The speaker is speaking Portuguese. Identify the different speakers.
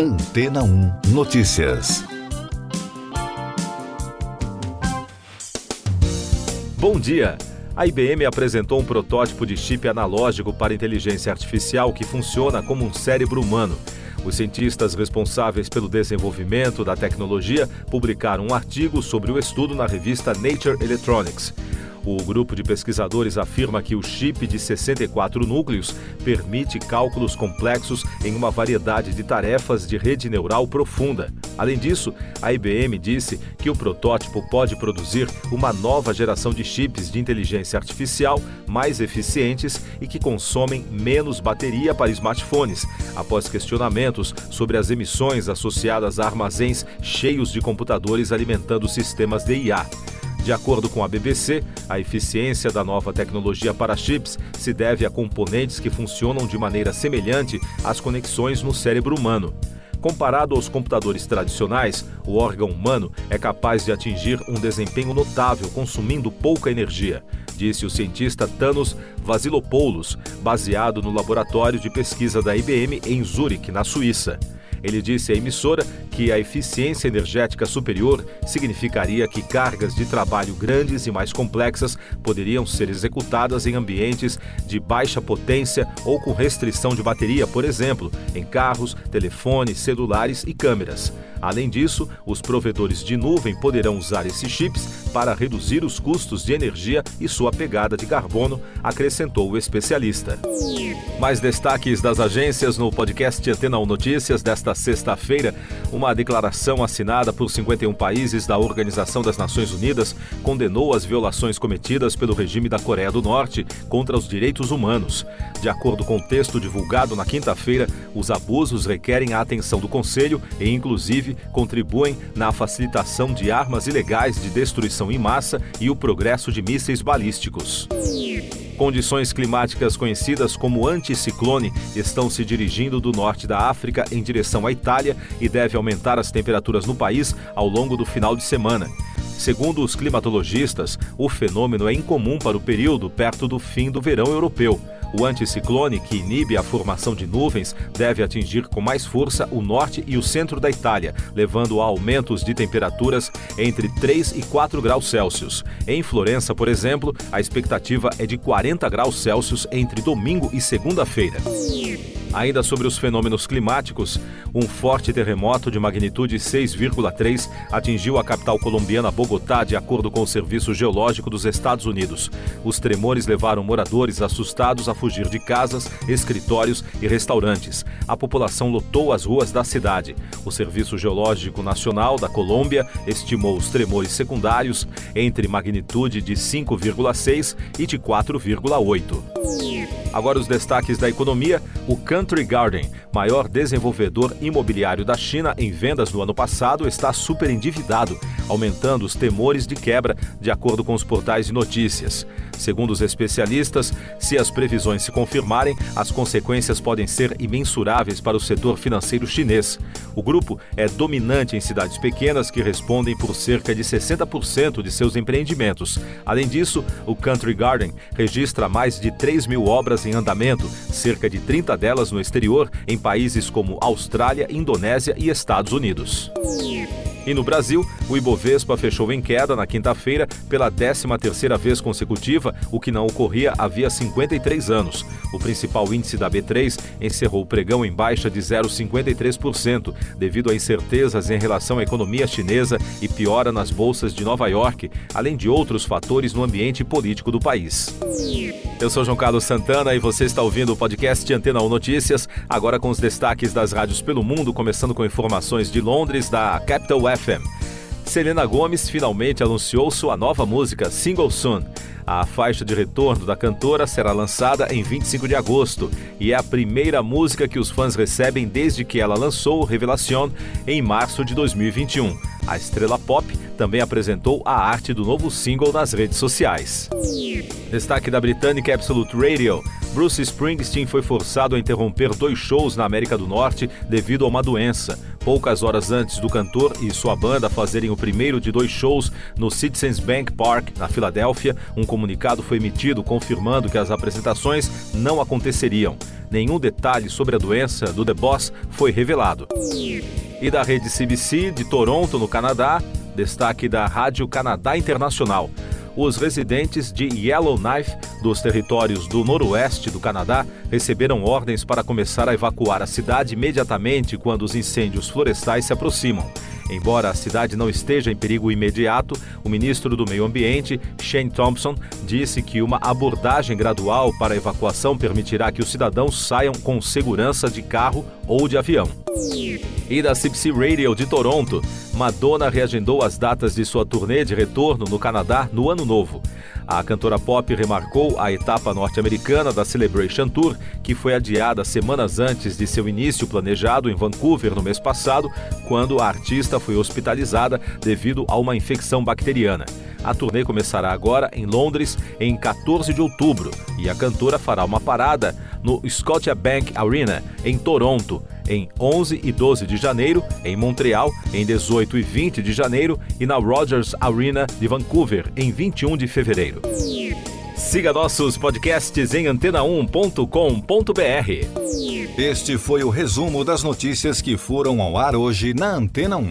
Speaker 1: Antena 1 Notícias.
Speaker 2: Bom dia! A IBM apresentou um protótipo de chip analógico para inteligência artificial que funciona como um cérebro humano. Os cientistas responsáveis pelo desenvolvimento da tecnologia publicaram um artigo sobre o estudo na revista Nature Electronics. O grupo de pesquisadores afirma que o chip de 64 núcleos permite cálculos complexos em uma variedade de tarefas de rede neural profunda. Além disso, a IBM disse que o protótipo pode produzir uma nova geração de chips de inteligência artificial mais eficientes e que consomem menos bateria para smartphones, após questionamentos sobre as emissões associadas a armazéns cheios de computadores alimentando sistemas de IA. De acordo com a BBC, a eficiência da nova tecnologia para chips se deve a componentes que funcionam de maneira semelhante às conexões no cérebro humano. Comparado aos computadores tradicionais, o órgão humano é capaz de atingir um desempenho notável consumindo pouca energia, disse o cientista Thanos Vasilopoulos, baseado no laboratório de pesquisa da IBM em Zurique, na Suíça. Ele disse à emissora que a eficiência energética superior significaria que cargas de trabalho grandes e mais complexas poderiam ser executadas em ambientes de baixa potência ou com restrição de bateria, por exemplo, em carros, telefones, celulares e câmeras. Além disso, os provedores de nuvem poderão usar esses chips para reduzir os custos de energia e sua pegada de carbono, acrescentou o especialista. Mais destaques das agências no podcast Antena 1 Notícias desta sexta-feira. Uma declaração assinada por 51 países da Organização das Nações Unidas condenou as violações cometidas pelo regime da Coreia do Norte contra os direitos humanos. De acordo com o texto divulgado na quinta-feira, os abusos requerem a atenção do Conselho e, inclusive, contribuem na facilitação de armas ilegais de destruição em massa e o progresso de mísseis balísticos. Condições climáticas conhecidas como anticiclone estão se dirigindo do norte da África em direção à Itália e deve aumentar as temperaturas no país ao longo do final de semana. Segundo os climatologistas, o fenômeno é incomum para o período perto do fim do verão europeu. O anticiclone, que inibe a formação de nuvens, deve atingir com mais força o norte e o centro da Itália, levando a aumentos de temperaturas entre 3 e 4 graus Celsius. Em Florença, por exemplo, a expectativa é de 40 graus Celsius entre domingo e segunda-feira. Ainda sobre os fenômenos climáticos, um forte terremoto de magnitude 6,3 atingiu a capital colombiana Bogotá, de acordo com o Serviço Geológico dos Estados Unidos. Os tremores levaram moradores assustados a fugir de casas, escritórios e restaurantes. A população lotou as ruas da cidade. O Serviço Geológico Nacional da Colômbia estimou os tremores secundários entre magnitude de 5,6 e de 4,8. Agora os destaques da economia. O Country Garden, maior desenvolvedor imobiliário da China em vendas no ano passado, está super endividado, aumentando os temores de quebra, de acordo com os portais de notícias. Segundo os especialistas, se as previsões se confirmarem, as consequências podem ser imensuráveis para o setor financeiro chinês. O grupo é dominante em cidades pequenas que respondem por cerca de 60% de seus empreendimentos. Além disso, o Country Garden registra mais de 3 mil obras em andamento, cerca de 30 delas no exterior, em países como Austrália, Indonésia e Estados Unidos. E no Brasil, o Ibovespa fechou em queda na quinta-feira pela 13ª vez consecutiva, o que não ocorria havia 53 anos. O principal índice da B3 encerrou o pregão em baixa de 0,53%, devido a incertezas em relação à economia chinesa e piora nas bolsas de Nova York, além de outros fatores no ambiente político do país. Eu sou João Carlos Santana e você está ouvindo o podcast Antena 1 Notícias, agora com os destaques das rádios pelo mundo, começando com informações de Londres, da Capital FM. Selena Gomes finalmente anunciou sua nova música, Single Soon. A faixa de retorno da cantora será lançada em 25 de agosto e é a primeira música que os fãs recebem desde que ela lançou Revelación em março de 2021. A estrela pop também apresentou a arte do novo single nas redes sociais. Destaque da britânica Absolute Radio. Bruce Springsteen foi forçado a interromper dois shows na América do Norte devido a uma doença. Poucas horas antes do cantor e sua banda fazerem o primeiro de dois shows no Citizens Bank Park, na Filadélfia, um comunicado foi emitido confirmando que as apresentações não aconteceriam. Nenhum detalhe sobre a doença do The Boss foi revelado. E da rede CBC de Toronto, no Canadá, destaque da Rádio Canadá Internacional os residentes de Yellowknife, dos territórios do noroeste do Canadá, receberam ordens para começar a evacuar a cidade imediatamente quando os incêndios florestais se aproximam. Embora a cidade não esteja em perigo imediato, o ministro do Meio Ambiente, Shane Thompson, disse que uma abordagem gradual para a evacuação permitirá que os cidadãos saiam com segurança de carro ou de avião. E da CBC Radio de Toronto, Madonna reagendou as datas de sua turnê de retorno no Canadá no ano novo. A cantora pop remarcou a etapa norte-americana da Celebration Tour, que foi adiada semanas antes de seu início planejado em Vancouver no mês passado, quando a artista foi hospitalizada devido a uma infecção bacteriana. A turnê começará agora em Londres em 14 de outubro e a cantora fará uma parada no Scotiabank Arena em Toronto em 11 e 12 de janeiro, em Montreal em 18 e 20 de janeiro e na Rogers Arena de Vancouver em 21 de fevereiro. Siga nossos podcasts em antena1.com.br.
Speaker 1: Este foi o resumo das notícias que foram ao ar hoje na Antena 1.